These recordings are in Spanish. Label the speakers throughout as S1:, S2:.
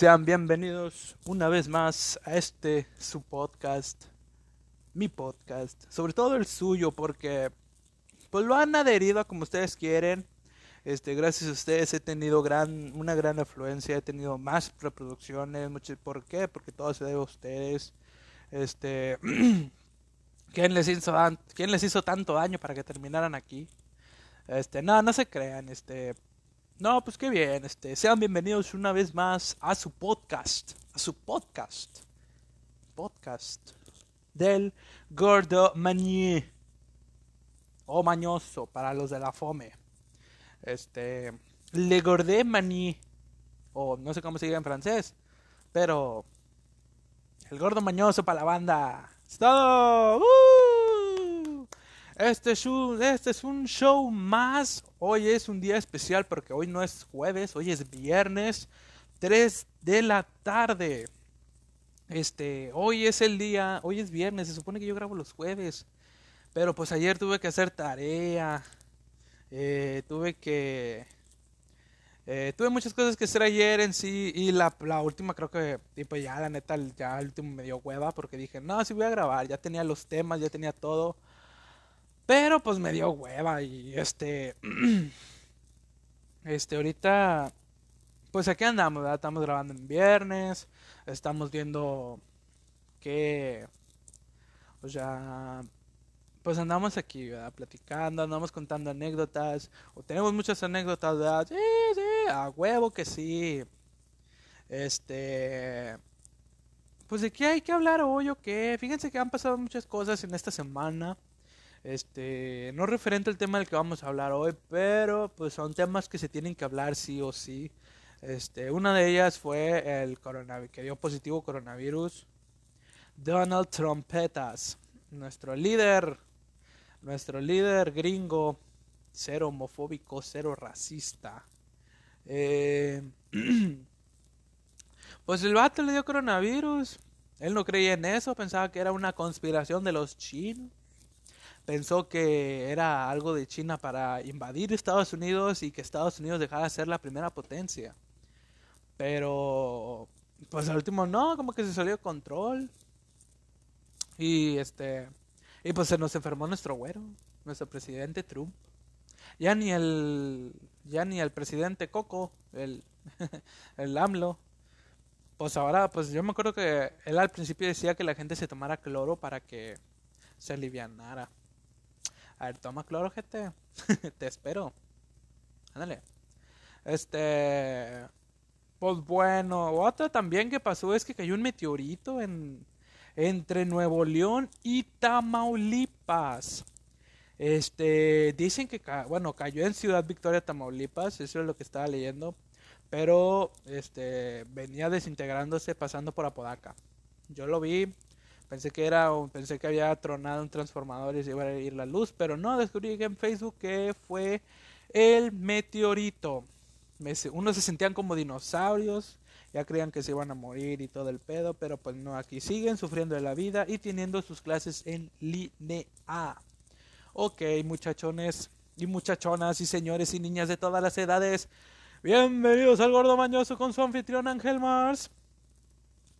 S1: Sean bienvenidos una vez más a este su podcast, mi podcast, sobre todo el suyo, porque pues lo han adherido a como ustedes quieren. Este, gracias a ustedes he tenido gran, una gran afluencia, he tenido más reproducciones, ¿por qué? Porque todo se debe a ustedes. Este, ¿quién les hizo, quién les hizo tanto daño para que terminaran aquí? Este, no, no se crean, este, no, pues qué bien, este, sean bienvenidos una vez más a su podcast, a su podcast, podcast del Gordo Manier o Mañoso para los de la Fome. Este, Le Gordé Mani, o no sé cómo se diga en francés, pero el Gordo Mañoso para la banda. ¡Es todo! ¡Uh! Este es, un, este es un show más. Hoy es un día especial porque hoy no es jueves, hoy es viernes, 3 de la tarde. Este, hoy es el día, hoy es viernes, se supone que yo grabo los jueves. Pero pues ayer tuve que hacer tarea. Eh, tuve que... Eh, tuve muchas cosas que hacer ayer en sí y la, la última creo que, tipo ya la neta, ya el último me dio hueva porque dije, no, sí voy a grabar, ya tenía los temas, ya tenía todo. Pero pues me dio hueva y este... este, ahorita... Pues aquí andamos, ¿verdad? Estamos grabando en viernes, estamos viendo que... O sea, pues andamos aquí, ¿verdad? Platicando, andamos contando anécdotas, o tenemos muchas anécdotas, ¿verdad? Sí, sí, a huevo que sí. Este, pues de qué hay que hablar hoy o qué. Fíjense que han pasado muchas cosas en esta semana. Este, no referente al tema del que vamos a hablar hoy, pero pues son temas que se tienen que hablar sí o sí. Este, una de ellas fue el coronavirus, que dio positivo coronavirus. Donald Trumpetas, nuestro líder nuestro líder gringo, cero homofóbico, cero racista. Eh, pues el vato le dio coronavirus. Él no creía en eso, pensaba que era una conspiración de los chinos. Pensó que era algo de China para invadir Estados Unidos y que Estados Unidos dejara de ser la primera potencia. Pero, pues al último no, como que se salió de control. Y este, y pues se nos enfermó nuestro güero, nuestro presidente Trump. Ya ni el, ya ni el presidente Coco, el, el AMLO. Pues ahora, pues yo me acuerdo que él al principio decía que la gente se tomara cloro para que se alivianara. A ver, toma cloro, gente. Te espero. Ándale. Este. Pues bueno, otra también que pasó es que cayó un meteorito en, entre Nuevo León y Tamaulipas. Este, dicen que, bueno, cayó en Ciudad Victoria, Tamaulipas, eso es lo que estaba leyendo, pero este, venía desintegrándose pasando por Apodaca. Yo lo vi, pensé que era, pensé que había tronado un transformador y se iba a ir la luz, pero no, descubrí en Facebook que fue el meteorito. Unos se sentían como dinosaurios, ya creían que se iban a morir y todo el pedo, pero pues no, aquí siguen sufriendo de la vida y teniendo sus clases en línea. Ok, muchachones y muchachonas y señores y niñas de todas las edades, bienvenidos al Gordo Mañoso con su anfitrión Ángel Mars.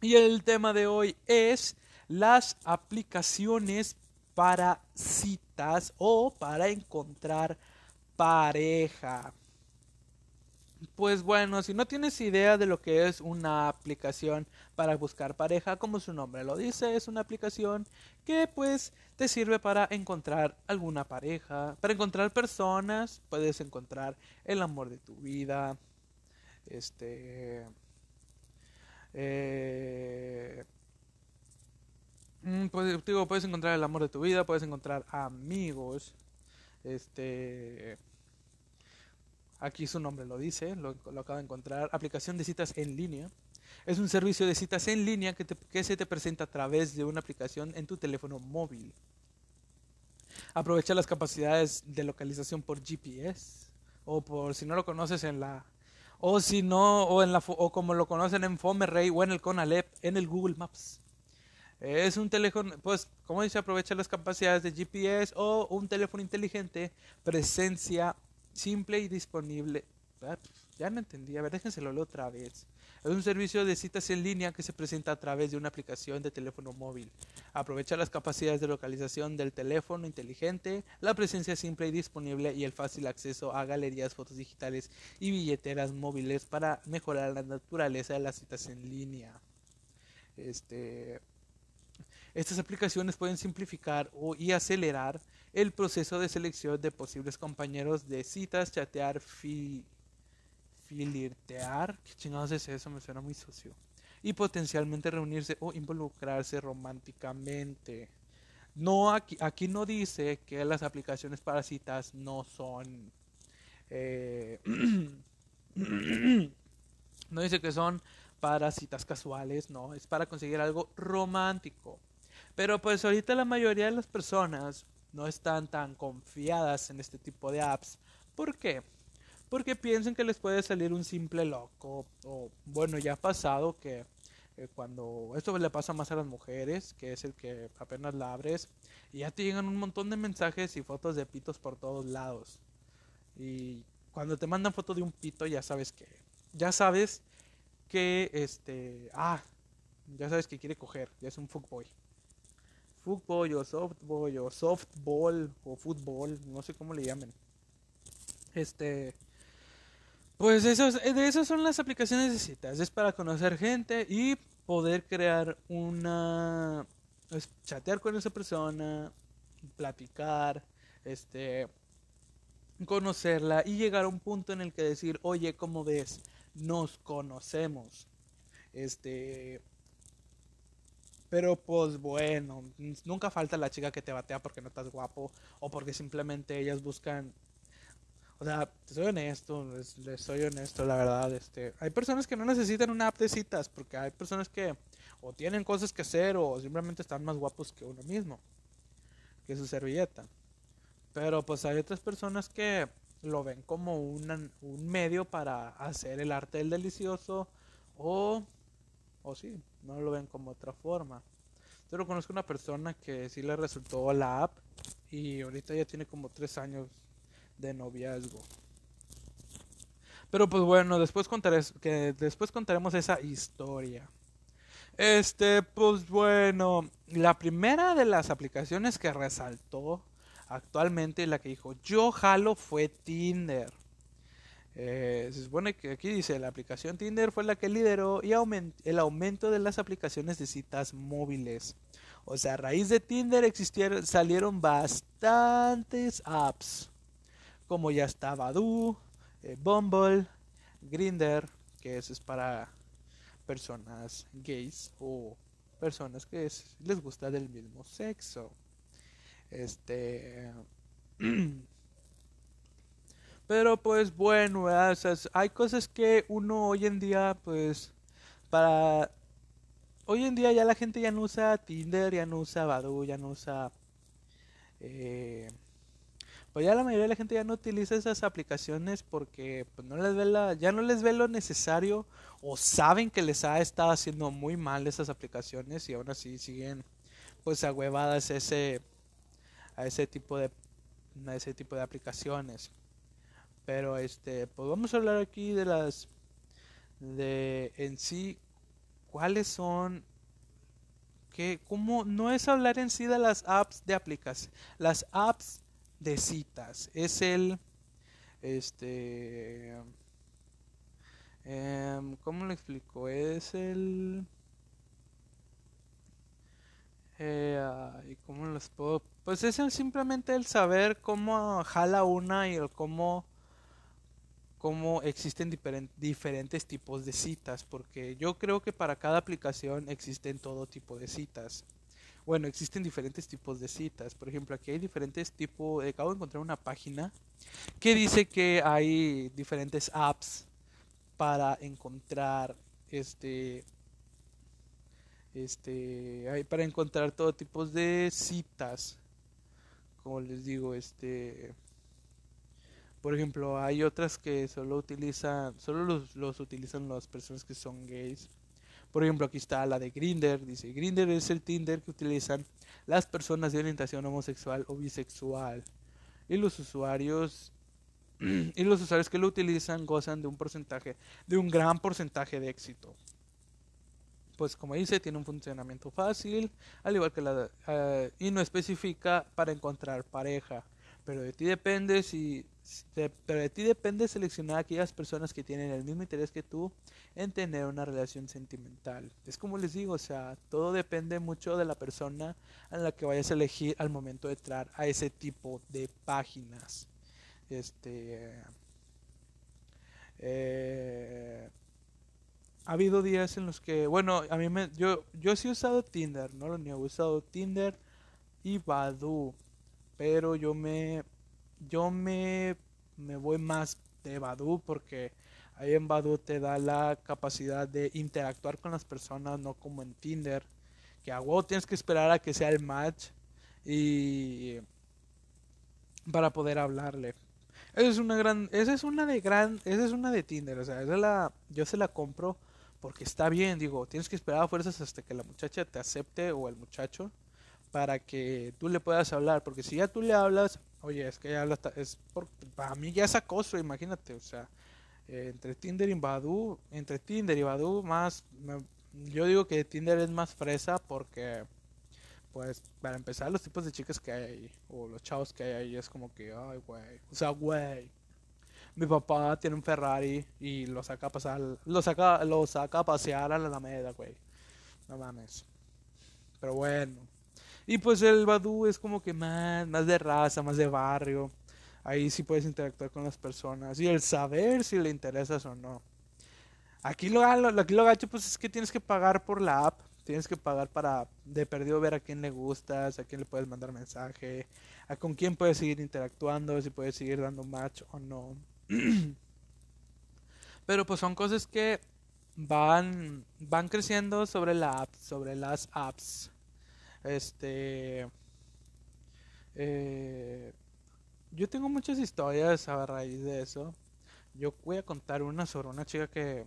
S1: Y el tema de hoy es las aplicaciones para citas o para encontrar pareja. Pues bueno, si no tienes idea de lo que es una aplicación para buscar pareja, como su nombre lo dice, es una aplicación que pues te sirve para encontrar alguna pareja, para encontrar personas, puedes encontrar el amor de tu vida, este... Eh, pues, digo, puedes encontrar el amor de tu vida, puedes encontrar amigos, este Aquí su nombre lo dice, lo, acabo de encontrar. Aplicación de citas en línea. Es un servicio de citas en línea que, que se te presenta a través de una aplicación en tu teléfono móvil. Aprovecha las capacidades de localización por GPS o por si no lo conoces en la o si no o en la o como lo conocen en Fomerrey o en el Conalep en el Google Maps. Es un teléfono, pues, como dice, aprovecha las capacidades de GPS o un teléfono inteligente, presencia simple y disponible. Ah, ya no entendí, a ver, déjenselo otra vez. Es un servicio de citas en línea que se presenta a través de una aplicación de teléfono móvil. Aprovecha las capacidades de localización del teléfono inteligente, la presencia simple y disponible y el fácil acceso a galerías, fotos digitales y billeteras móviles para mejorar la naturaleza de las citas en línea. Este, estas aplicaciones pueden simplificar y acelerar el proceso de selección de posibles compañeros de citas, chatear, fi filirtear, ¿qué chingados es eso? Me suena muy socio. Y potencialmente reunirse o involucrarse románticamente. No, aquí, aquí no dice que las aplicaciones para citas no son... Eh, no dice que son para citas casuales, no, es para conseguir algo romántico. Pero pues ahorita la mayoría de las personas no están tan confiadas en este tipo de apps. ¿Por qué? porque piensan que les puede salir un simple loco. O bueno, ya ha pasado que eh, cuando esto le pasa más a las mujeres, que es el que apenas la abres, y ya te llegan un montón de mensajes y fotos de pitos por todos lados. Y cuando te mandan foto de un pito, ya sabes que, ya sabes que, este, ah, ya sabes que quiere coger, ya es un fuckboy. Fuckboy o softboy o softball o fútbol, no sé cómo le llamen. Este, pues eso, de eso son las aplicaciones de. Es para conocer gente y poder crear una... Chatear con esa persona, platicar, este conocerla y llegar a un punto en el que decir, oye, ¿cómo ves? Nos conocemos. Este. Pero pues bueno, nunca falta la chica que te batea porque no estás guapo o porque simplemente ellas buscan o sea, soy honesto, les, soy honesto, la verdad. Este, hay personas que no necesitan una app de citas porque hay personas que o tienen cosas que hacer o simplemente están más guapos que uno mismo, que su servilleta. Pero pues hay otras personas que lo ven como un medio para hacer el arte del delicioso o, o sí, no lo ven como otra forma. Yo conozco una persona que sí le resultó la app y ahorita ya tiene como tres años de noviazgo. Pero pues bueno, después contaré que después contaremos esa historia. Este, pues bueno, la primera de las aplicaciones que resaltó actualmente la que dijo yo jalo fue Tinder. Eh, se supone que aquí dice la aplicación Tinder fue la que lideró y el aumento de las aplicaciones de citas móviles. O sea, a raíz de Tinder existieron, salieron bastantes apps como ya está Badoo, eh, Bumble, Grinder, que eso es para personas gays o personas que les gusta del mismo sexo. Este. Pero pues bueno, hay cosas que uno hoy en día, pues, para... Hoy en día ya la gente ya no usa Tinder, ya no usa Badoo, ya no usa... Eh, pues ya la mayoría de la gente ya no utiliza esas aplicaciones porque pues, no les ve la, ya no les ve lo necesario o saben que les ha estado haciendo muy mal esas aplicaciones y aún así siguen pues agüevadas ese a ese tipo de a ese tipo de aplicaciones pero este pues vamos a hablar aquí de las de en sí cuáles son que como no es hablar en sí de las apps de aplicaciones las apps de citas. Es el, este, eh, ¿cómo le explico? Es el, eh, ¿cómo los puedo? Pues es simplemente el saber cómo jala una y el cómo cómo existen diferentes tipos de citas, porque yo creo que para cada aplicación existen todo tipo de citas. Bueno, existen diferentes tipos de citas. Por ejemplo, aquí hay diferentes tipos. Acabo de encontrar una página que dice que hay diferentes apps para encontrar este este hay para encontrar todo tipo de citas como les digo este por ejemplo hay otras que solo utilizan solo los, los utilizan las personas que son gays Por ejemplo, aquí está la de Grinder. Dice, Grinder es el Tinder que utilizan las personas de orientación homosexual o bisexual. Y los usuarios y los usuarios que lo utilizan gozan de un porcentaje, de un gran porcentaje de éxito. Pues como dice, tiene un funcionamiento fácil, al igual que la uh, y no especifica para encontrar pareja, pero de ti depende si pero de ti depende seleccionar a aquellas personas que tienen el mismo interés que tú en tener una relación sentimental. Es como les digo, o sea, todo depende mucho de la persona a la que vayas a elegir al momento de entrar a ese tipo de páginas. Este. Eh, ha habido días en los que, bueno, a mí me, yo, yo sí he usado Tinder, no lo niego, he usado Tinder y Badu, pero yo me, yo me, me voy más de Badu porque ahí en Badu te da la capacidad de interactuar con las personas, no como en Tinder, que a huevo tienes que esperar a que sea el match y para poder hablarle. Esa es una gran, esa es una de gran, esa es una de Tinder, o sea, esa la, yo se la compro porque está bien, digo, tienes que esperar a fuerzas hasta que la muchacha te acepte o el muchacho para que tú le puedas hablar, porque si ya tú le hablas, oye, es que ya habla, es por, para mí ya es acoso, imagínate, o sea, eh, entre Tinder y Badu, entre Tinder y Badu más, yo digo que Tinder es más fresa porque pues para empezar los tipos de chicas que hay ahí o los chavos que hay ahí es como que ay güey o sea güey mi papá tiene un Ferrari y lo saca a pasar lo saca lo saca a pasear a la Alameda güey no mames pero bueno y pues el Badu es como que más más de raza más de barrio ahí sí puedes interactuar con las personas y el saber si le interesas o no aquí lo aquí lo gacho pues es que tienes que pagar por la app tienes que pagar para de perdido ver a quién le gustas, a quién le puedes mandar mensaje, a con quién puedes seguir interactuando, si puedes seguir dando match o no. Pero pues son cosas que van van creciendo sobre la app, sobre las apps. Este eh, yo tengo muchas historias a raíz de eso. Yo voy a contar una sobre una chica que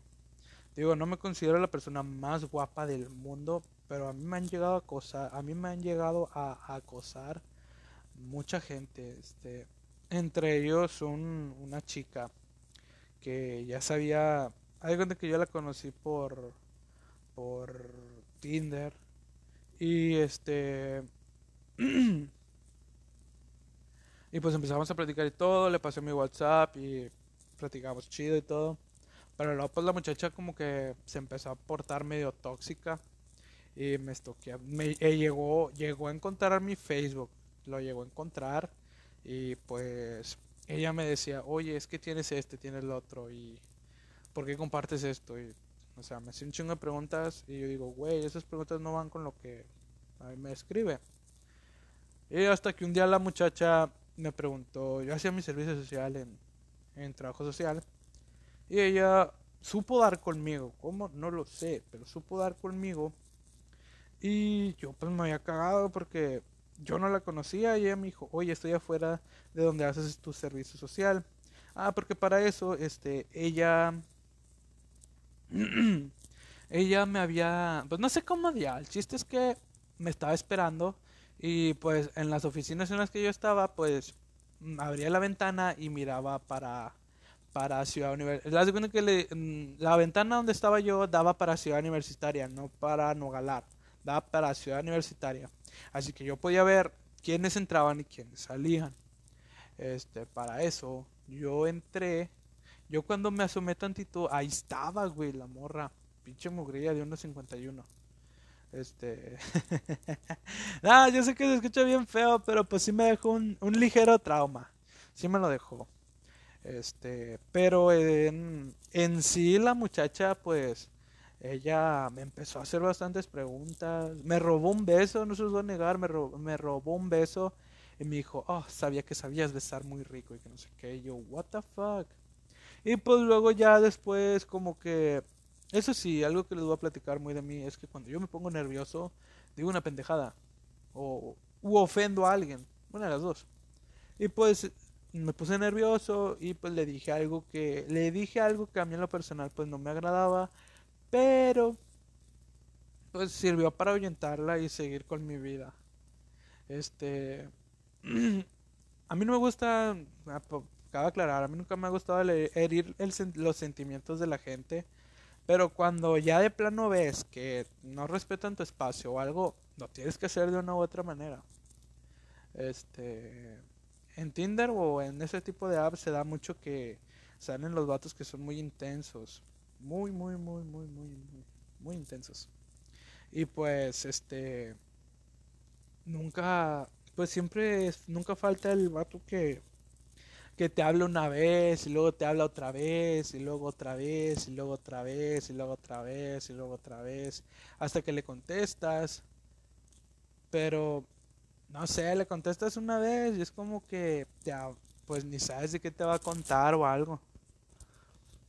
S1: Digo, no me considero la persona más guapa del mundo, pero a mí me han llegado a acosar, a mí me han llegado a, acosar mucha gente, este, entre ellos un, una chica que ya sabía, hay gente que yo la conocí por por Tinder y este y pues empezamos a platicar y todo, le pasé mi WhatsApp y platicamos chido y todo. Pero luego pues la muchacha como que se empezó a portar medio tóxica y me estoqueó. Me eh, llegó, llegó a encontrar mi Facebook, lo llegó a encontrar y pues ella me decía, oye, es que tienes este, tienes el otro y ¿por qué compartes esto? Y, o sea, me hacía un chingo de preguntas y yo digo, güey, esas preguntas no van con lo que a mí me escribe. Y hasta que un día la muchacha me preguntó, yo hacía mi servicio social en, en trabajo social y ella supo dar conmigo. ¿Cómo? No lo sé, pero supo dar conmigo. Y yo pues me había cagado porque yo no la conocía y ella me dijo, oye, estoy afuera de donde haces tu servicio social. Ah, porque para eso, este, ella... ella me había... Pues no sé cómo ya. El chiste es que me estaba esperando y pues en las oficinas en las que yo estaba, pues abría la ventana y miraba para para Ciudad Universitaria. que mm, la ventana donde estaba yo daba para Ciudad Universitaria, no para Nogalar. Daba para Ciudad Universitaria. Así que yo podía ver quiénes entraban y quiénes salían. Este, para eso, yo entré. Yo cuando me asomé tantito, ahí estaba, güey, la morra. Pinche mugrilla de 1.51. Este. ah, yo sé que se escucha bien feo, pero pues sí me dejó un, un ligero trauma. Sí me lo dejó. Este, pero en, en sí la muchacha, pues, ella me empezó a hacer bastantes preguntas. Me robó un beso, no se los voy a negar, me robó, me robó un beso. Y me dijo, oh, sabía que sabías besar muy rico y que no sé qué. Y yo, what the fuck. Y pues luego ya después como que... Eso sí, algo que les voy a platicar muy de mí es que cuando yo me pongo nervioso, digo una pendejada. O ofendo a alguien. Una de las dos. Y pues me puse nervioso y pues le dije algo que le dije algo que a mí en lo personal pues no me agradaba, pero pues sirvió para ahuyentarla y seguir con mi vida. Este, a mí no me gusta, ah, cabe aclarar, a mí nunca me ha gustado herir los sentimientos de la gente, pero cuando ya de plano ves que no respetan tu espacio o algo, lo tienes que hacer de una u otra manera. Este, en Tinder o en ese tipo de apps se da mucho que salen los vatos que son muy intensos, muy, muy, muy, muy, muy, muy, muy intensos. Y pues, este, nunca, pues siempre, nunca falta el vato que, que te habla una vez y luego te habla otra vez y luego otra vez y luego otra vez y luego otra vez y luego otra vez hasta que le contestas. Pero, no sé, le contestas una vez y es como que pues ni sabes de qué te va a contar o algo.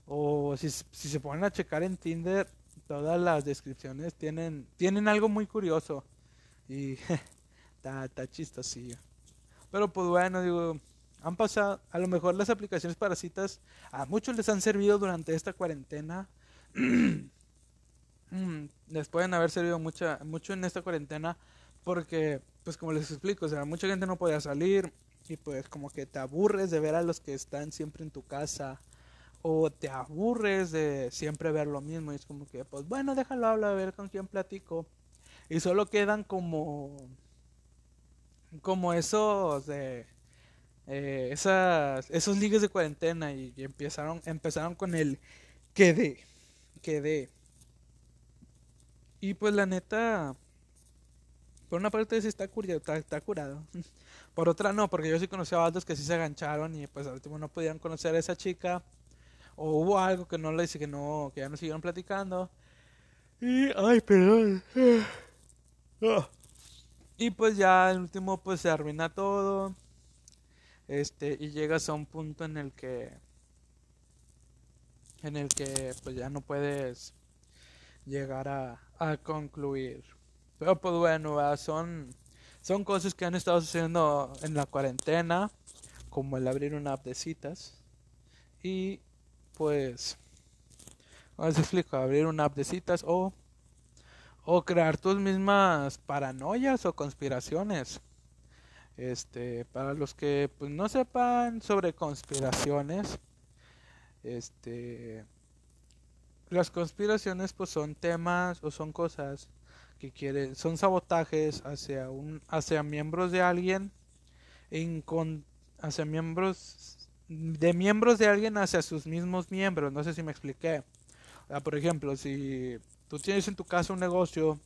S1: O si, si se ponen a checar en Tinder, todas las descripciones tienen, tienen algo muy curioso. Y está chistosillo. Pero pues bueno, digo, han pasado, a lo mejor las aplicaciones para citas a muchos les han servido durante esta cuarentena. Mm, les pueden haber servido mucha, mucho en esta cuarentena porque, pues como les explico, o sea, mucha gente no podía salir y pues como que te aburres de ver a los que están siempre en tu casa o te aburres de siempre ver lo mismo y es como que, pues bueno, déjalo hablar, a ver con quién platico. Y solo quedan como, como esos de, eh, esas, esos ligues de cuarentena y, empezaron, empezaron con el quedé, quedé. Y pues la neta, por una parte sí está, curado, está, curado. Por otra no, porque yo sí conocí a vatos que sí se agancharon y pues al último no podían conocer a esa chica o hubo algo que no le dice que no, que ya no siguieron platicando. Y, ay, perdón. Ah. Y pues ya el último pues se arruina todo. Este, y llegas a un punto en el que en el que pues ya no puedes llegar a, a concluir. Pero pues bueno, son son cosas que han estado sucediendo en la cuarentena, como el abrir una app de citas y pues, ¿cómo explico? Abrir una app de citas o, o crear tus mismas paranoias o conspiraciones. Este, para los que pues, no sepan sobre conspiraciones, este, las conspiraciones pues son temas o son cosas que quieren, son sabotajes hacia un, hacia miembros de alguien, hacia miembros de miembros de alguien hacia sus mismos miembros. No sé si me expliqué. por ejemplo, si tú tienes en tu casa un negocio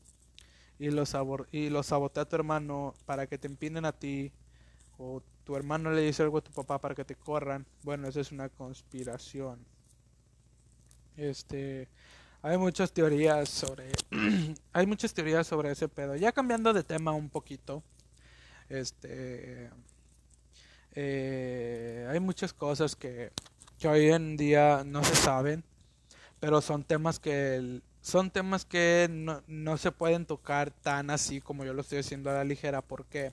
S1: y lo, y lo sabotea a tu hermano para que te empinen a ti, o tu hermano le dice algo a tu papá para que te corran, bueno, eso es una conspiración. Este, hay muchas teorías sobre, hay muchas teorías sobre ese pedo. Ya cambiando de tema un poquito, este, eh, hay muchas cosas que, que, hoy en día no se saben, pero son temas que son temas que no, no, se pueden tocar tan así como yo lo estoy haciendo a la ligera. ¿Por qué?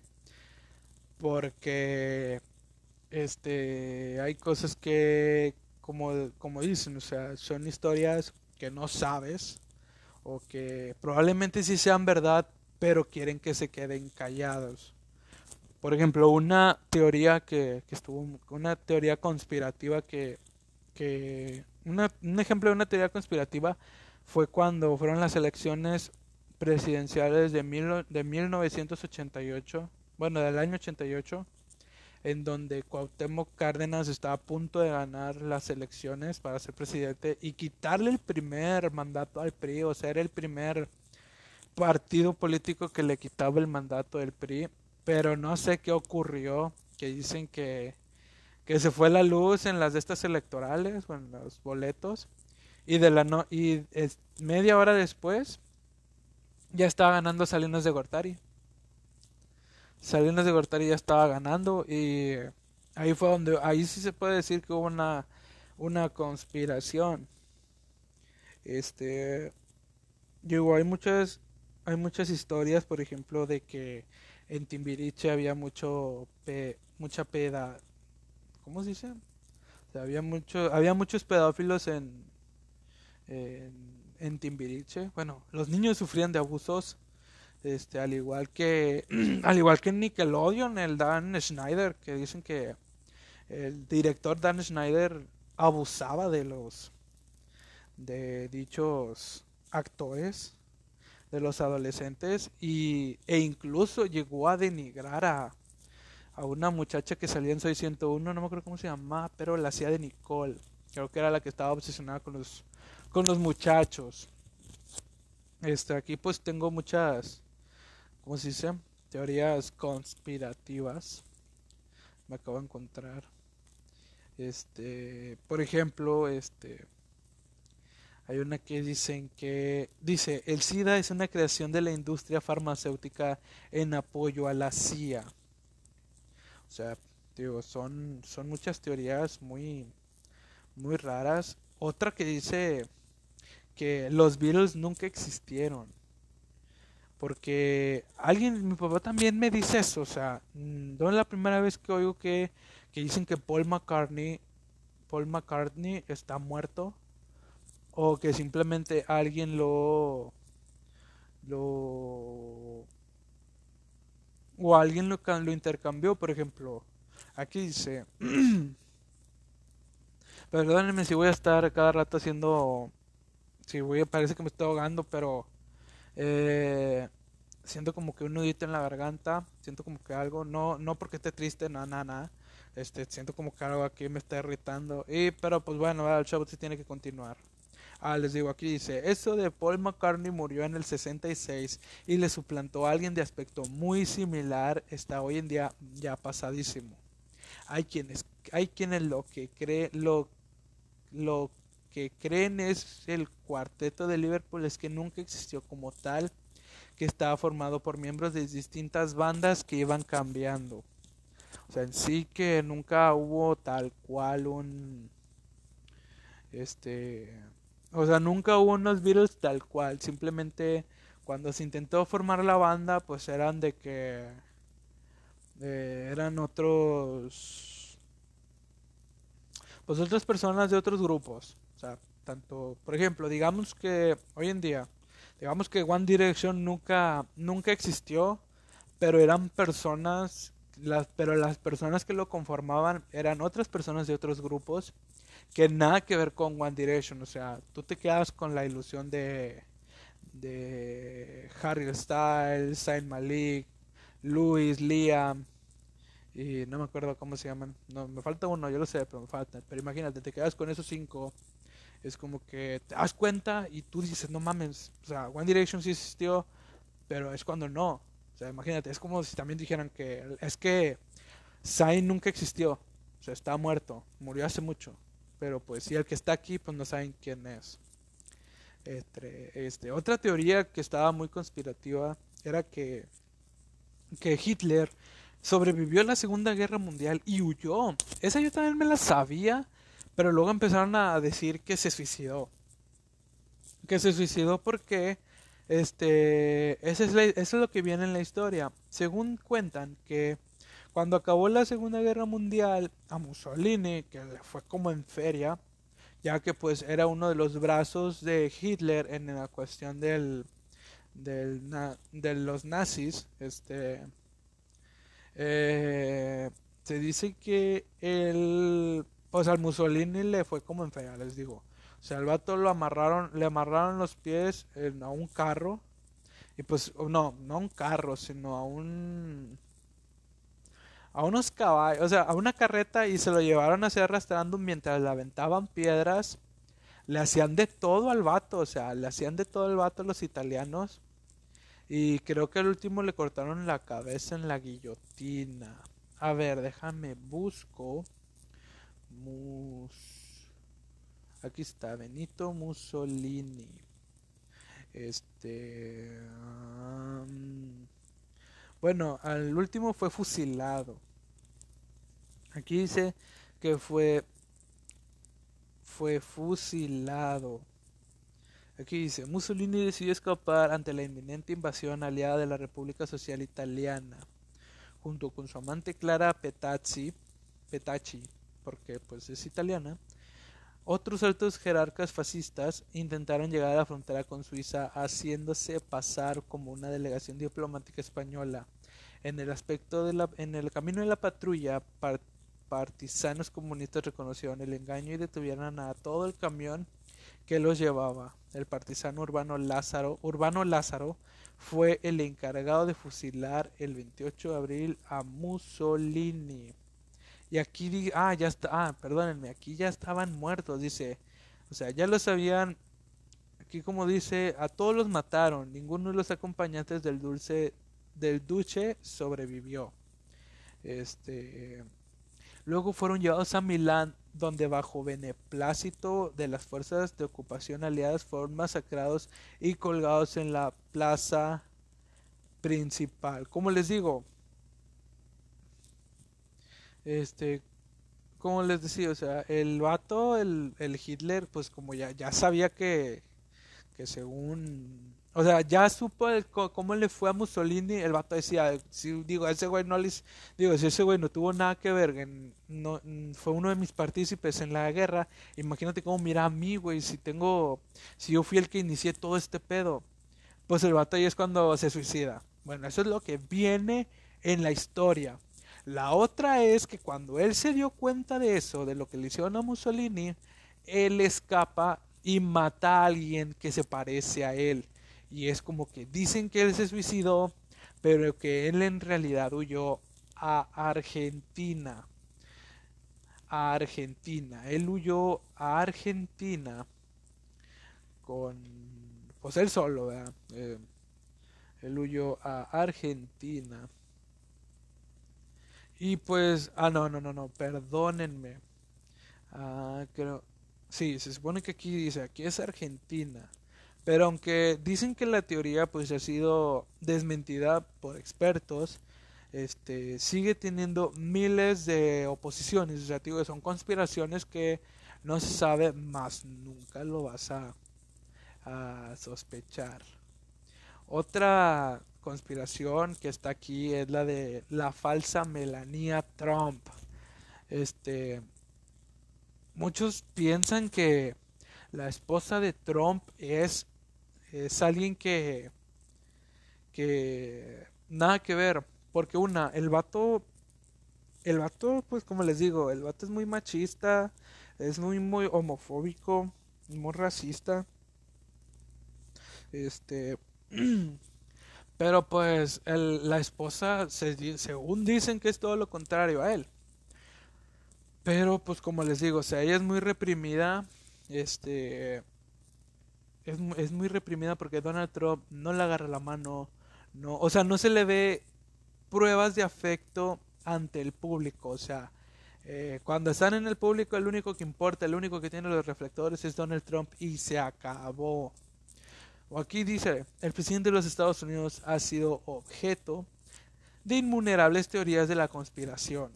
S1: Porque este hay cosas que como, como dicen, o sea, son historias que no sabes o que probablemente sí sean verdad, pero quieren que se queden callados. Por ejemplo, una teoría que, que estuvo, una teoría conspirativa que, que una, un ejemplo de una teoría conspirativa fue cuando fueron las elecciones presidenciales de, mil, de 1988, bueno, del año 88, en donde Cuauhtémoc Cárdenas estaba a punto de ganar las elecciones para ser presidente y quitarle el primer mandato al PRI, o sea, era el primer partido político que le quitaba el mandato del PRI pero no sé qué ocurrió, que dicen que, que se fue la luz en las de estas electorales, o en los boletos, y de la no y media hora después ya estaba ganando Salinas de Gortari. Salinas de Gortari ya estaba ganando y ahí fue donde ahí sí se puede decir que hubo una una conspiración. Este digo, hay muchas hay muchas historias, por ejemplo, de que en Timbiriche había mucho mucha peda ¿cómo se dice? había mucho había muchos pedófilos en, en Timbiriche. Bueno, los niños sufrían de abusos, este, al igual que, al igual que en Nickelodeon, el Dan Schneider, que dicen que el director Dan Schneider abusaba de los, de dichos actores, de los adolescentes, y, e incluso llegó a denigrar a, a una muchacha que salía en Soy 101, no me acuerdo cómo se llamaba, pero la hacía de Nicole. Creo que era la que estaba obsesionada con los, con los muchachos. Este, aquí pues tengo muchas, ¿cómo se dice? Teorías conspirativas. Me acabo de encontrar. Este, por ejemplo, este, hay una que dicen que dice, el SIDA es una creación de la industria farmacéutica en apoyo a la CIA. O sea, digo, son, son muchas teorías muy, muy raras. Otra que dice que los Beatles nunca existieron. Porque alguien, mi papá también me dice eso. O sea, mm, no es la primera vez que oigo que, que dicen que Paul McCartney, Paul McCartney está muerto. O que simplemente alguien lo, lo o alguien lo, lo intercambió, por ejemplo. Aquí dice, perdónenme si voy a estar cada rato haciendo, voy a, parece que me estoy ahogando, pero eh, siento como que un nudito en la garganta, siento como que algo, no, no porque esté triste, nada, nada, nada. Este, siento como que algo aquí me está irritando. Y, pero pues bueno, el show se tiene que continuar. Ah, les digo, aquí dice, eso de Paul McCartney murió en el 66 y le suplantó a alguien de aspecto muy similar, está hoy en día ya pasadísimo. Hay quienes, hay quienes lo que cree, lo, lo que creen es el cuarteto de Liverpool es que nunca existió como tal, que estaba formado por miembros de distintas bandas que iban cambiando. O sea, en sí que nunca hubo tal cual un este o sea, nunca hubo unos Beatles tal cual. Simplemente cuando se intentó formar la banda, pues eran de que eh, eran otros, pues otras personas de otros grupos. Sea, tanto, por ejemplo, digamos que hoy en día, digamos que One Direction nunca, nunca existió, pero eran personas, las, pero las personas que lo conformaban eran otras personas de otros grupos que nada que ver con One Direction. O sea, tú te quedas con la ilusión de, de Harry Styles, Saint Malik, Luis, Liam y no me acuerdo cómo se llaman. No, me falta uno, yo lo sé, pero me falta. Pero imagínate, te quedas con esos cinco. Es como que te das cuenta y tú dices, no mames, o sea, One Direction sí existió, pero es cuando no. O sea, imagínate, es como si también dijeran que es que Zayn nunca existió, o sea, está muerto, murió hace mucho pero pues si el que está aquí pues no saben quién es. Este, este, otra teoría que estaba muy conspirativa era que, que Hitler sobrevivió a la Segunda Guerra Mundial y huyó. Esa yo también me la sabía, pero luego empezaron a decir que se suicidó. Que se suicidó porque este, es eso es lo que viene en la historia. Según cuentan que cuando acabó la Segunda Guerra Mundial, a Mussolini, que le fue como en feria, ya que pues era uno de los brazos de Hitler en la cuestión del, de los nazis, este, eh, se dice que el, pues al Mussolini le fue como en les digo. O sea, al vato lo amarraron, le amarraron los pies a un carro, y pues, no, no a un carro, sino a un a unos caballos, o sea, a una carreta y se lo llevaron así arrastrando mientras le aventaban piedras. Le hacían de todo al vato, o sea, le hacían de todo al vato los italianos. Y creo que al último le cortaron la cabeza en la guillotina. A ver, déjame busco. Mus... Aquí está, Benito Mussolini. Este... Bueno, al último fue fusilado. Aquí dice que fue fue fusilado. Aquí dice, Mussolini decidió escapar ante la inminente invasión aliada de la República Social Italiana, junto con su amante Clara Petacci, Petacci, porque pues es italiana, Otros altos jerarcas fascistas intentaron llegar a la frontera con Suiza haciéndose pasar como una delegación diplomática española. En el aspecto de la, en el camino de la patrulla, partisanos comunistas reconocieron el engaño y detuvieron a todo el camión que los llevaba. El partisano Urbano Lázaro, Urbano Lázaro fue el encargado de fusilar el 28 de abril a Mussolini. Y aquí, ah, ya está, ah, perdónenme, aquí ya estaban muertos, dice. O sea, ya los habían, aquí como dice, a todos los mataron, ninguno de los acompañantes del dulce, del duche sobrevivió. Este, luego fueron llevados a Milán, donde bajo beneplácito de las fuerzas de ocupación aliadas fueron masacrados y colgados en la plaza principal. Como les digo, este, como les decía, o sea, el vato, el, el Hitler, pues como ya, ya sabía que, que según, o sea, ya supo cómo le fue a Mussolini, el vato decía, si digo, ese güey no les, digo, si ese güey no tuvo nada que ver, no, fue uno de mis partícipes en la guerra, imagínate cómo mira a mí, güey, si tengo, si yo fui el que inicié todo este pedo, pues el vato ahí es cuando se suicida. Bueno, eso es lo que viene en la historia. La otra es que cuando él se dio cuenta de eso, de lo que le hicieron a Mussolini, él escapa y mata a alguien que se parece a él. Y es como que dicen que él se suicidó, pero que él en realidad huyó a Argentina. A Argentina. Él huyó a Argentina con... Pues él solo, ¿verdad? Eh, él huyó a Argentina y pues, ah, no, no, no, no, perdónenme. Ah, creo, sí, se supone que aquí dice, aquí es Argentina. Pero aunque dicen que la teoría pues ha sido desmentida por expertos, este sigue teniendo miles de oposiciones, o sea, digo, son conspiraciones que no se sabe más nunca lo vas a, a sospechar. Otra conspiración que está aquí es la de la falsa Melania Trump. Este muchos piensan que la esposa de Trump es es alguien que que nada que ver, porque una, el vato el vato pues como les digo, el vato es muy machista, es muy muy homofóbico, muy racista. Este Pero pues el, la esposa, se, según dicen que es todo lo contrario a él. Pero pues como les digo, o sea, ella es muy reprimida. Este... Es, muy reprimida porque Donald Trump no le agarra la mano. No, o sea, no se le ve pruebas de afecto ante el público. O sea, eh, cuando están en el público, el único que importa, el único que tiene los reflectores es Donald Trump y se acabó. O aquí dice, el presidente de los Estados Unidos ha sido objeto de innumerables teorías de la conspiración.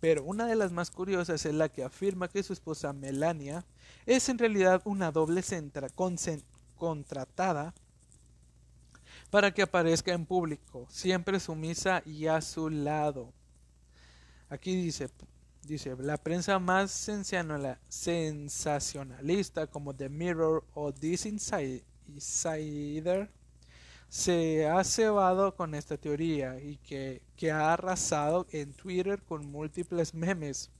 S1: Pero una de las más curiosas es la que afirma que su esposa Melania es en realidad una doble centra contratada para que aparezca en público, siempre sumisa y a su lado. Aquí dice, dice, la prensa más sensacionalista como The Mirror o This Inside Insider se ha cebado con esta teoría y que, ha arrasado en Twitter con múltiples memes.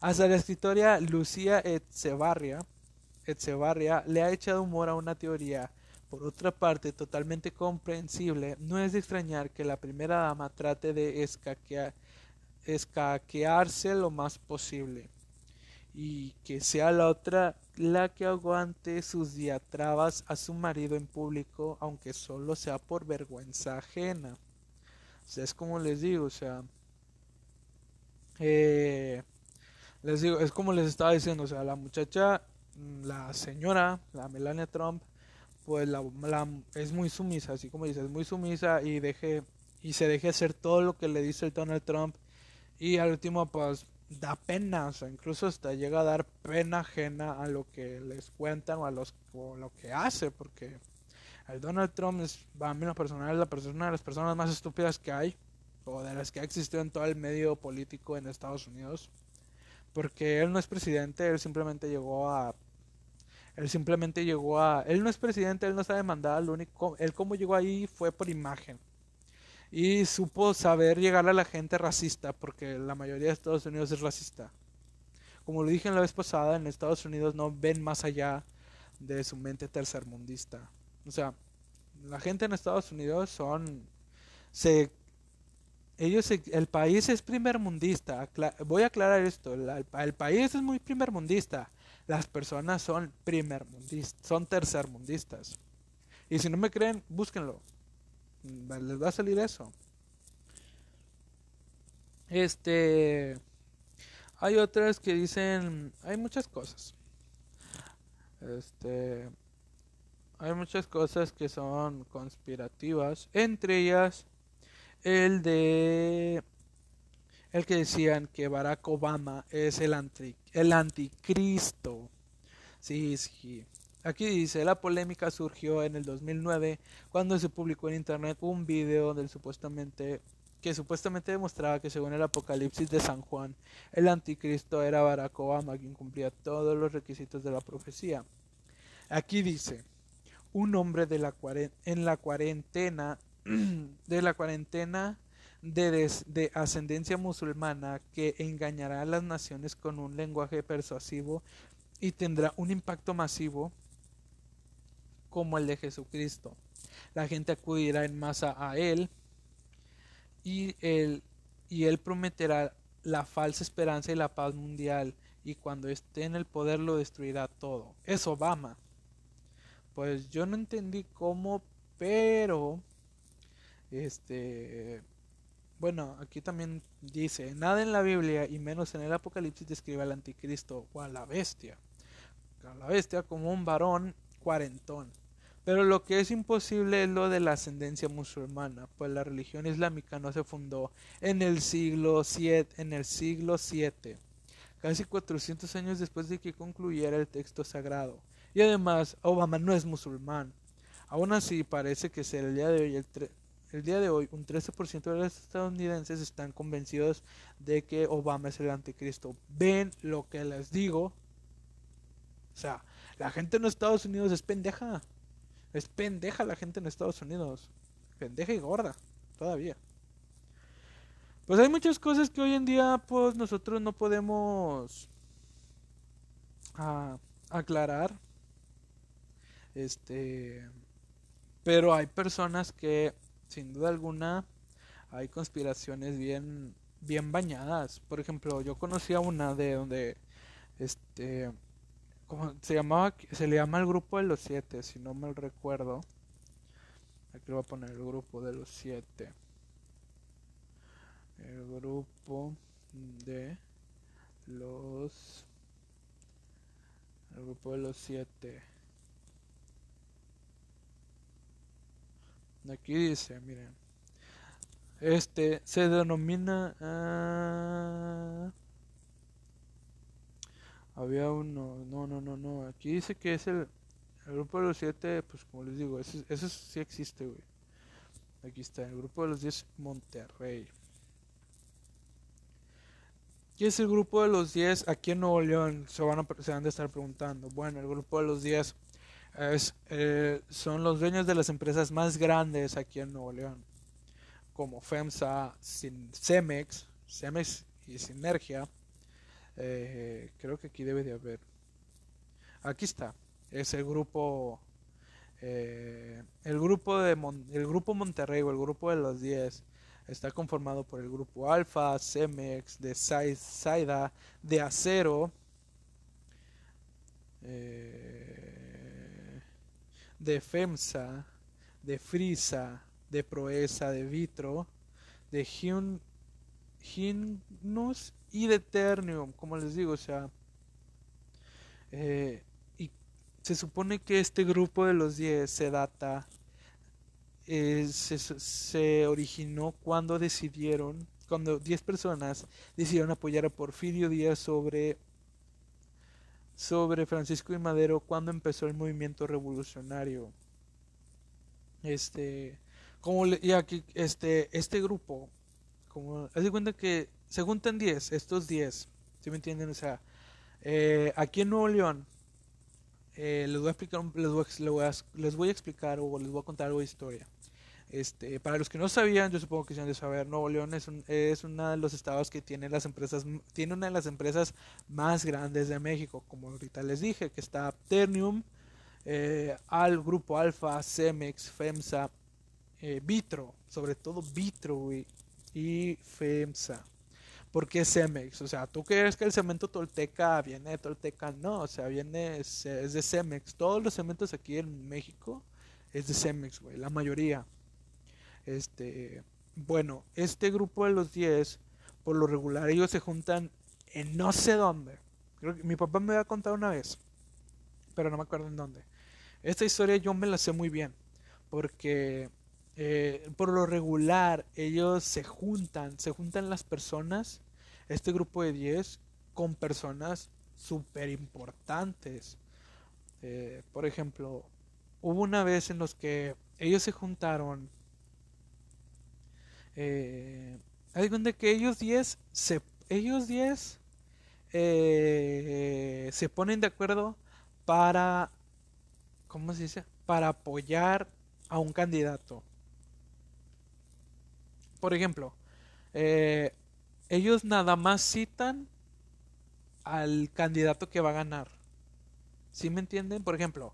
S1: Hasta la escritora Lucía Etzebarria, Etzebarria le ha echado humor a una teoría. Por otra parte, totalmente comprensible, no es de extrañar que la primera dama trate de escaquearse lo más posible y que sea la otra la que aguante sus diatrabas a su marido en público, aunque solo sea por vergüenza ajena. O sea, es como les digo, o sea, eh, les digo, es como les estaba diciendo, o sea, la muchacha, mm, la señora, la Melania Trump, pues la, es muy sumisa, así como dice, es muy sumisa y deje y se deje hacer todo lo que le dice el Donald Trump y al último pues da pena, o sea, incluso hasta llega a dar pena ajena a lo que les cuentan o a los, lo que hace, porque el Donald Trump es, a mí lo personal, la persona de las personas más estúpidas que hay, o de las que ha existido en todo el medio político en Estados Unidos. porque él no es presidente, él simplemente llegó a él simplemente llegó a él no es presidente, él no sabe mandar, lo único él como llegó ahí fue por imagen. Y supo saber llegar a la gente racista, porque la mayoría de Estados Unidos es racista. Como lo dije en la vez pasada, en Estados Unidos no ven más allá de su mente tercermundista. O sea, la gente en Estados Unidos son se ellos el país es primermundista voy a aclarar esto el, país es muy primermundista las personas son primermundistas son tercermundistas y si no me creen búsquenlo les va a salir eso este hay otras que dicen hay muchas cosas este hay muchas cosas que son conspirativas entre ellas el de el que decían que Barack Obama es el, el anticristo. Sí, sí. Aquí dice, la polémica surgió en el 2009 cuando se publicó en internet un video del supuestamente que supuestamente demostraba que según el Apocalipsis de San Juan, el anticristo era Barack Obama quien cumplía todos los requisitos de la profecía. Aquí dice, un hombre de la en la cuarentena de la cuarentena de, de, ascendencia musulmana que engañará a las naciones con un lenguaje persuasivo y tendrá un impacto masivo como el de Jesucristo. La gente acudirá en masa a él y él, y él prometerá la falsa esperanza y la paz mundial y cuando esté en el poder lo destruirá todo. Es Obama. Pues yo no entendí cómo, pero este, bueno, aquí también dice, nada en la Biblia y menos en el Apocalipsis describe al anticristo o a la bestia. A la bestia como un varón cuarentón. Pero lo que es imposible es lo de la ascendencia musulmana, pues la religión islámica no se fundó en el siglo 7, en el siglo 7, casi 400 años después de que concluyera el texto sagrado. Y además, Obama no es musulmán. Aún así, parece que el día de hoy el día de hoy, un 13% de los estadounidenses están convencidos de que Obama es el anticristo. ¿Ven lo que les digo? O sea, la gente en Estados Unidos es pendeja. Es pendeja la gente en Estados Unidos. Pendeja y gorda, todavía. Pues hay muchas cosas que hoy en día pues nosotros no podemos ah, aclarar. Este, pero hay personas que sin duda alguna hay conspiraciones bien bien bañadas. Por ejemplo, yo conocía una de donde este como se llamaba se le llama el grupo de los siete, si no mal recuerdo. Aquí lo voy a poner el grupo de los siete. El grupo de los el grupo de los siete. Aquí dice, miren. Este se denomina. Ah, había uno. No, no, no, no. Aquí dice que es el, el grupo de los siete. Pues como les digo, eso, eso sí existe, güey. Aquí está, el grupo de los diez Monterrey. ¿Qué es el grupo de los 10 aquí en Nuevo León? Se van, a, se van a estar preguntando. Bueno, el grupo de los 10 es, eh, son los dueños de las empresas más grandes aquí en Nuevo León, como FEMSA, Cemex, Cemex y Sinergia. Eh, creo que aquí debe de haber. Aquí está. Es el grupo. Eh, el grupo de el grupo Monterrey o el grupo de los 10 está conformado por el grupo Alfa, Cemex, de Saida, de Acero. Eh, de FEMSA, de Frisa, de Proesa, de Vitro, de Ginus y de Ternium, como les digo, o sea, eh, y se supone que este grupo de los 10 se data, eh, se, se originó cuando decidieron, cuando 10 personas decidieron apoyar a Porfirio Díaz sobre sobre Francisco y Madero cuando empezó el movimiento revolucionario. Este, como y aquí, este, este grupo, como, haz de cuenta que se juntan 10, estos 10, ¿Sí me entienden? O sea, eh, aquí en Nuevo León, eh, les, voy a explicar, les, voy a, les voy a explicar o les voy a contar de historia. Este, para los que no sabían, yo supongo que se han de saber, Nuevo León es, un, es uno de los estados que tiene las empresas, tiene una de las empresas más grandes de México, como ahorita les dije, que está Ternium, eh, al Grupo Alfa, Cemex, FEMSA, Vitro, sobre todo Vitro, y FEMSA. ¿Por qué Cemex? O sea, ¿tú crees que el cemento tolteca viene de Tolteca? No, o sea, viene, es, de Cemex. Todos los cementos aquí en México es de Cemex, güey, la mayoría. Este, bueno, este grupo de los 10, por lo regular, ellos se juntan en no sé dónde. Creo que mi papá me había contado una vez, pero no me acuerdo en dónde. Esta historia yo me la sé muy bien, porque eh, por lo regular ellos se juntan, se juntan las personas, este grupo de 10, con personas súper importantes. Eh, por ejemplo, hubo una vez en los que ellos se juntaron eh, hay donde que ellos 10 se ellos 10 eh, se ponen de acuerdo para ¿cómo se dice? para apoyar a un candidato. Por ejemplo, eh, ellos nada más citan al candidato que va a ganar. ¿Sí me entienden? Por ejemplo,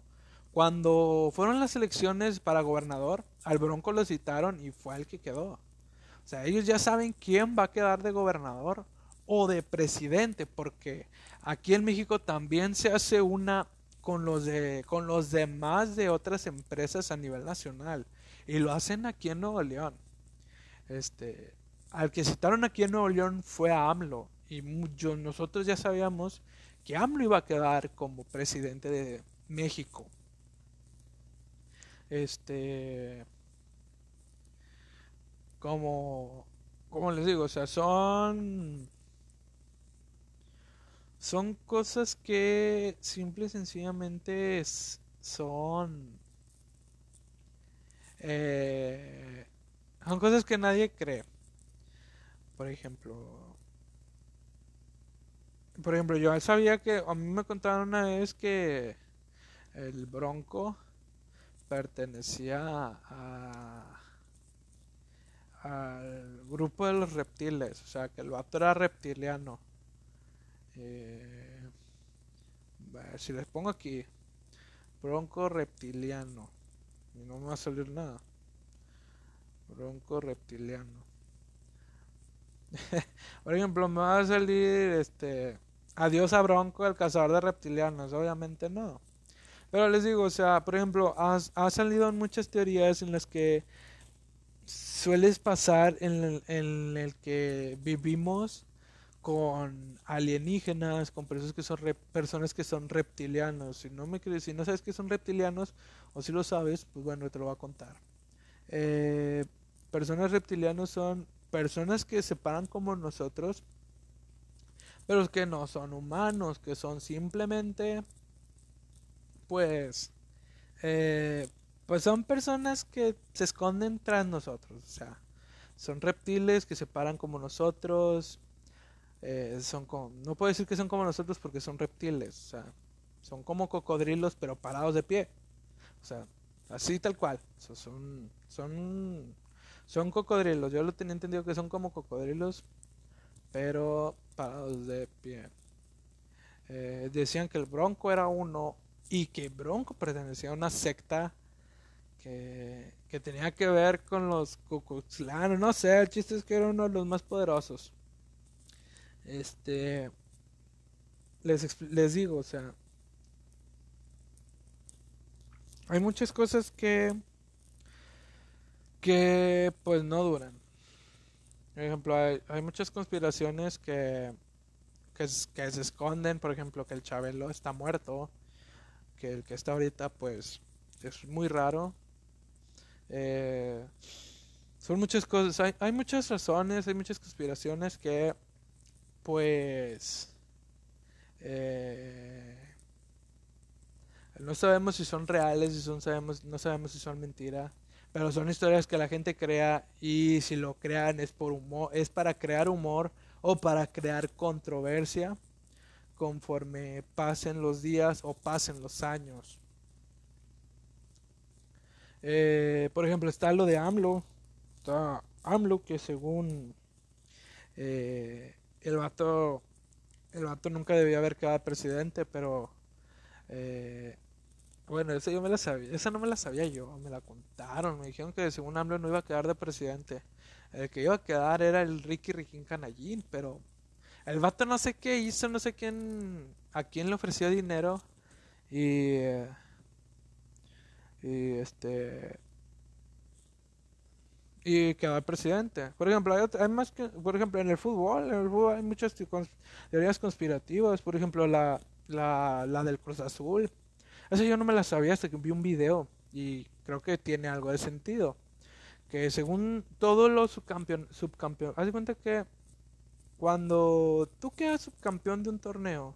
S1: cuando fueron las elecciones para gobernador, al Bronco lo citaron y fue el que quedó. O sea, ellos ya saben quién va a quedar de gobernador o de presidente, porque aquí en México también se hace una con los de con los demás de otras empresas a nivel nacional y lo hacen aquí en Nuevo León. Este, al que citaron aquí en Nuevo León fue a AMLO. Y nosotros ya sabíamos que AMLO iba a quedar como presidente de México. Este, como, como les digo, o sea, son son cosas que simple y sencillamente son eh, son cosas que nadie cree por ejemplo por ejemplo yo sabía que a mí me contaron una vez que el bronco pertenecía a al grupo de los reptiles, o sea, que el vato era reptiliano. Eh, a ver, si les pongo aquí, bronco reptiliano, y no me va a salir nada. Bronco reptiliano. Por ejemplo, me va a salir este adiós a Bronco, el cazador de reptilianos, obviamente no. Pero les digo, o sea, por ejemplo, ha, salido muchas teorías en las que sueles pasar en el, que vivimos con alienígenas, con personas que son personas que son reptilianos. Si no me crees, si no sabes que son reptilianos o si lo sabes, pues bueno, te lo voy a contar. Eh, personas reptilianos son personas que se paran como nosotros, pero que no son humanos, que son simplemente, pues, eh, pues son personas que se esconden tras nosotros, o sea, son reptiles que se paran como nosotros, eh, son como, no puedo decir que son como nosotros porque son reptiles, o sea, son como cocodrilos pero parados de pie, o sea, así tal cual, son, son, son cocodrilos, yo lo tenía entendido que son como cocodrilos pero parados de pie. Eh, decían que el Bronco era uno y que Bronco pertenecía a una secta que, tenía que ver con los Cucuxlanos, no sé, el chiste es que era uno de los más poderosos. Este, les, les digo, o sea, hay muchas cosas que, que pues no duran. Por ejemplo, hay, muchas conspiraciones que, que, se esconden, por ejemplo, que el Chabelo está muerto, que el que está ahorita pues es muy raro, eh, son muchas cosas, hay, hay muchas razones, hay muchas conspiraciones que pues eh, no sabemos si son reales, si son, sabemos, no sabemos si son mentiras, pero son historias que la gente crea y si lo crean es por humor, es para crear humor o para crear controversia conforme pasen los días o pasen los años. Eh, por ejemplo, está lo de AMLO. Está AMLO que según eh, el vato el vato nunca debía haber quedado presidente, pero eh, bueno, esa yo me la sabía, esa no me la sabía yo, me la contaron, me dijeron que según AMLO no iba a quedar de presidente. El que iba a quedar era el Ricky Riquín Canallín, pero el vato no sé qué hizo, no sé quién, a quién le ofreció dinero y, y este, y quedó presidente. Por ejemplo, hay, más que, por ejemplo, en el fútbol, en el fútbol hay muchas teorías conspirativas, por ejemplo, la, la, la del Cruz Azul. Eso yo no me la sabía hasta que vi un video y creo que tiene algo de sentido. Que según todos los subcampeones, subcampeón, haz de cuenta que cuando tú quedas subcampeón de un torneo,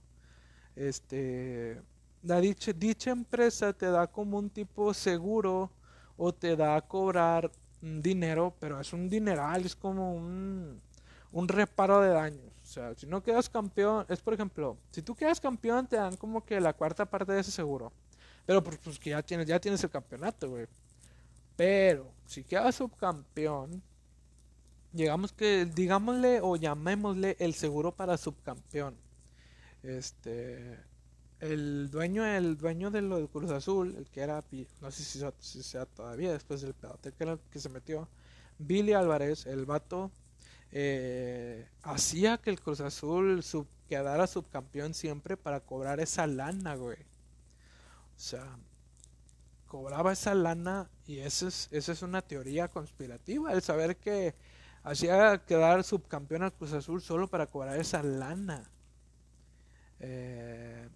S1: este, la dicha, dicha empresa te da como un tipo seguro o te da a cobrar dinero, pero es un dineral, es como un, un reparo de daños. O sea, si no quedas campeón, es por ejemplo, si tú quedas campeón te dan como que la cuarta parte de ese seguro. Pero pues, pues que ya tienes, ya tienes el campeonato, güey. Pero si quedas subcampeón, Llegamos que, digámosle o llamémosle el seguro para subcampeón. Este, el dueño, el dueño de lo de Cruz Azul, el que era, no sé si sea, todavía después del pedote que, que se metió, Billy Álvarez, el vato, eh, hacía que el Cruz Azul sub, quedara subcampeón siempre para cobrar esa lana, güey. O sea, cobraba esa lana y esa es, esa es una teoría conspirativa, el saber que hacía quedar subcampeón al Cruz Azul solo para cobrar esa lana. Eh,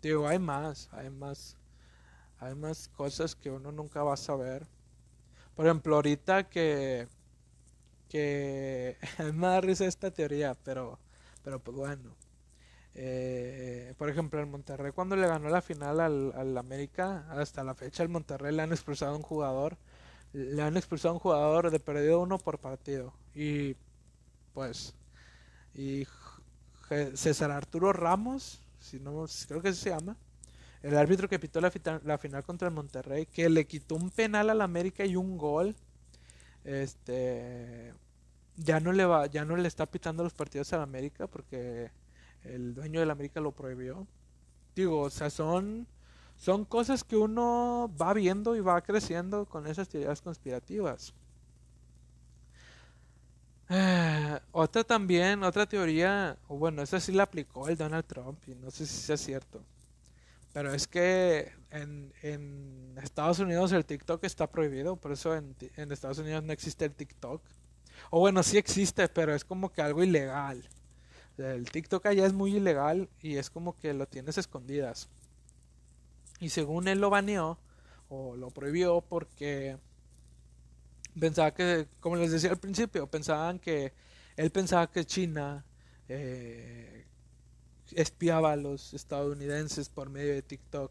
S1: digo, hay más, hay más, hay más cosas que uno nunca va a saber. Por ejemplo, ahorita que, que me da risa esta teoría, pero, pero pues bueno. Eh, por ejemplo, el Monterrey cuando le ganó la final al, al América, hasta la fecha el Monterrey le han expulsado un jugador le han expulsado un jugador de perdido uno por partido. Y pues, y César Arturo Ramos, si no, creo que se llama, el árbitro que pitó la, final contra el Monterrey, que le quitó un penal al América y un gol, este, ya no le va, ya no le está pitando los partidos al América porque el dueño del América lo prohibió. Digo, o sea, son son cosas que uno va viendo y va creciendo con esas teorías conspirativas. Otra también, otra teoría, bueno, esa sí la aplicó el Donald Trump y no sé si sea cierto. Pero es que en, en Estados Unidos el TikTok está prohibido, por eso en, en Estados Unidos no existe el TikTok. O bueno, sí existe, pero es como que algo ilegal. El TikTok allá es muy ilegal y es como que lo tienes escondidas. Y según él lo baneó o lo prohibió porque pensaba que, como les decía al principio, pensaban que él pensaba que China eh, espiaba a los estadounidenses por medio de TikTok.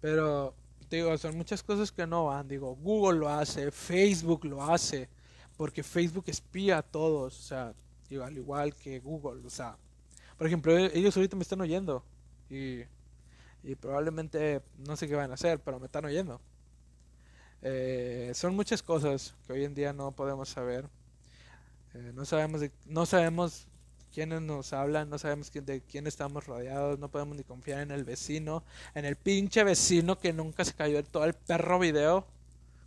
S1: Pero digo, son muchas cosas que no van. Digo, Google lo hace, Facebook lo hace, porque Facebook espía a todos, o sea, al igual que Google, o sea, por ejemplo, ellos ahorita me están oyendo y probablemente no sé qué van a hacer, pero me están oyendo. Eh, son muchas cosas que hoy en día no podemos saber. Eh, no sabemos no sabemos quiénes nos hablan, no sabemos de quién estamos rodeados, no podemos ni confiar en el vecino, en el pinche vecino que nunca se cayó en todo el perro video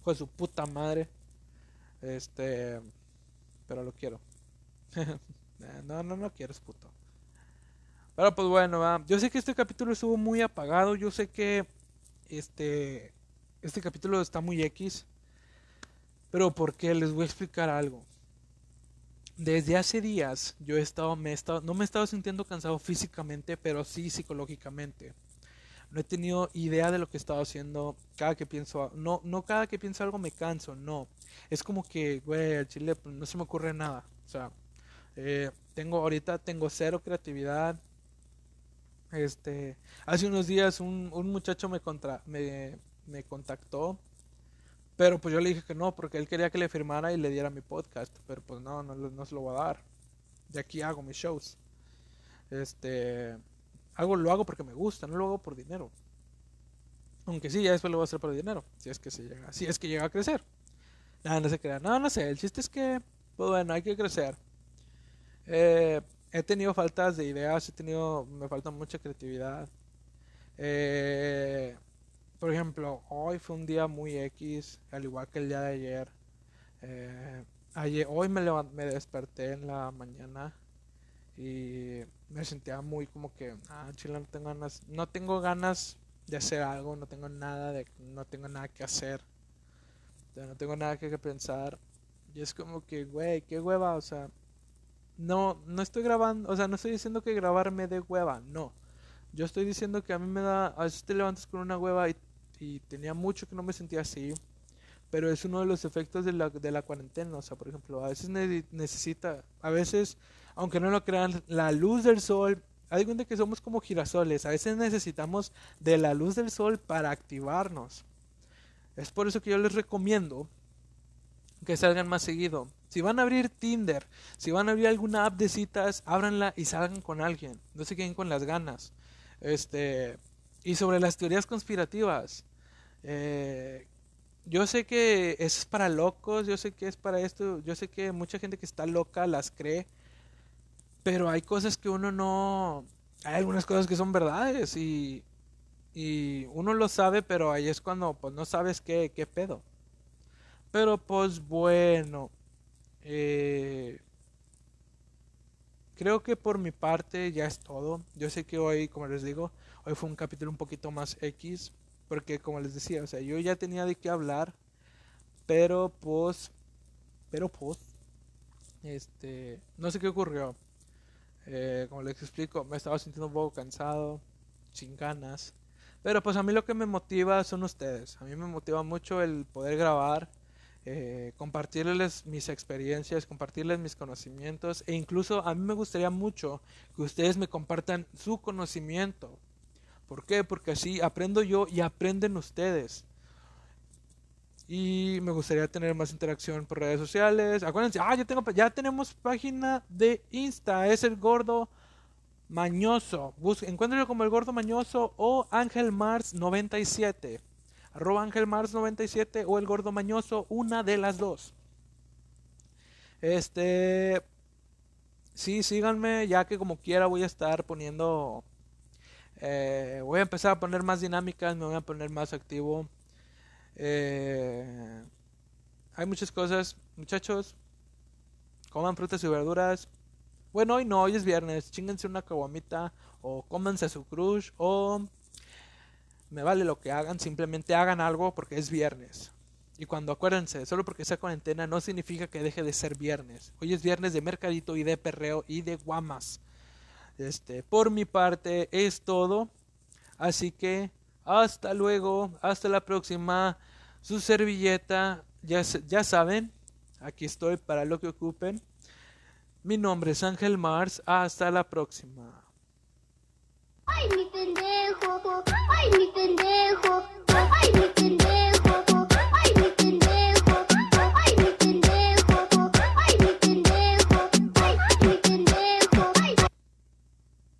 S1: con su puta madre. Este, pero lo quiero. No, no, no quieres puto. Pero pues bueno, yo sé que este capítulo estuvo muy apagado, yo sé que este este capítulo está muy X, pero porque les voy a explicar algo. Desde hace días yo he estado, me he estado, no me he estado sintiendo cansado físicamente, pero sí psicológicamente. No he tenido idea de lo que he estado haciendo cada que pienso, no, no cada que pienso algo me canso, no. Es como que, güey, al chile pues, no se me ocurre nada. O sea, eh, tengo ahorita tengo cero creatividad, este, hace unos días un, un muchacho me, contra, me, me contactó, pero pues yo le dije que no, porque él quería que le firmara y le diera mi podcast, pero pues no, no, no se lo voy a dar. de aquí hago mis shows. Este, hago, lo hago porque me gusta, no lo hago por dinero. Aunque sí, ya después lo voy a hacer por dinero, si es que se llega, si es que llega a crecer. Nada, no se crea. No, no sé, el chiste es que, pues bueno, hay que crecer. Eh, he tenido faltas de ideas, he tenido, me falta mucha creatividad. Eh, por ejemplo, hoy fue un día muy X, al igual que el día de ayer. Eh, ayer hoy me, me desperté en la mañana y me sentía muy como que, ah, chile, no tengo ganas, no tengo ganas de hacer algo, no tengo nada de, no tengo nada que hacer, no tengo nada que pensar. Y es como que, güey, qué hueva, o sea, no, no estoy grabando, o sea, no estoy diciendo que grabarme de hueva, no. Yo estoy diciendo que a mí me da, a veces te levantas con una hueva y, tenía mucho que no me sentía así. Pero es uno de los efectos de la, de la cuarentena. O sea, por ejemplo, a veces necesita, a veces, aunque no lo crean, la luz del sol hay cuenta que somos como girasoles. A veces necesitamos de la luz del sol para activarnos. Es por eso que yo les recomiendo que salgan más seguido. Si van a abrir Tinder, si van a abrir alguna app de citas, ábranla y salgan con alguien. No se queden con las ganas. Este, y sobre las teorías conspirativas. Eh, yo sé que es para locos, yo sé que es para esto, yo sé que mucha gente que está loca las cree, pero hay cosas que uno no... Hay algunas cosas que son verdades y, y uno lo sabe, pero ahí es cuando pues no sabes qué, qué pedo. Pero pues bueno, eh, creo que por mi parte ya es todo. Yo sé que hoy, como les digo, hoy fue un capítulo un poquito más X, porque como les decía, o sea, yo ya tenía de qué hablar, pero pues, pero pues, este, no sé qué ocurrió. Eh, como les explico, me estaba sintiendo un poco cansado, sin ganas. Pero pues a mí lo que me motiva son ustedes. A mí me motiva mucho el poder grabar, eh, compartirles mis experiencias, compartirles mis conocimientos e incluso a mí me gustaría mucho que ustedes me compartan su conocimiento. ¿Por qué? Porque así aprendo yo y aprenden ustedes. Y me gustaría tener más interacción por redes sociales. Acuérdense, ah, ya, tengo, ya tenemos página de Insta. Es el gordo mañoso. encuéntrenlo como el gordo mañoso o Ángel Mars 97. Arroba Ángel Mars 97 o el gordo mañoso. Una de las dos. Este. Sí, síganme, ya que como quiera voy a estar poniendo. Eh, voy a empezar a poner más dinámicas, me voy a poner más activo. Eh, hay muchas cosas, muchachos. Coman frutas y verduras. Bueno, hoy no, hoy es viernes. Chingense una caguamita o cómanse su crush o me vale lo que hagan, simplemente hagan algo porque es viernes. Y cuando acuérdense, solo porque sea cuarentena no significa que deje de ser viernes. Hoy es viernes de mercadito y de perreo y de guamas. Este, por mi parte es todo. Así que hasta luego, hasta la próxima. Su servilleta, ya, ya saben, aquí estoy para lo que ocupen. Mi nombre es Ángel Mars, hasta la próxima. Ay, mi pendejo. Ay, mi pendejo.
S2: Ay, mi pendejo.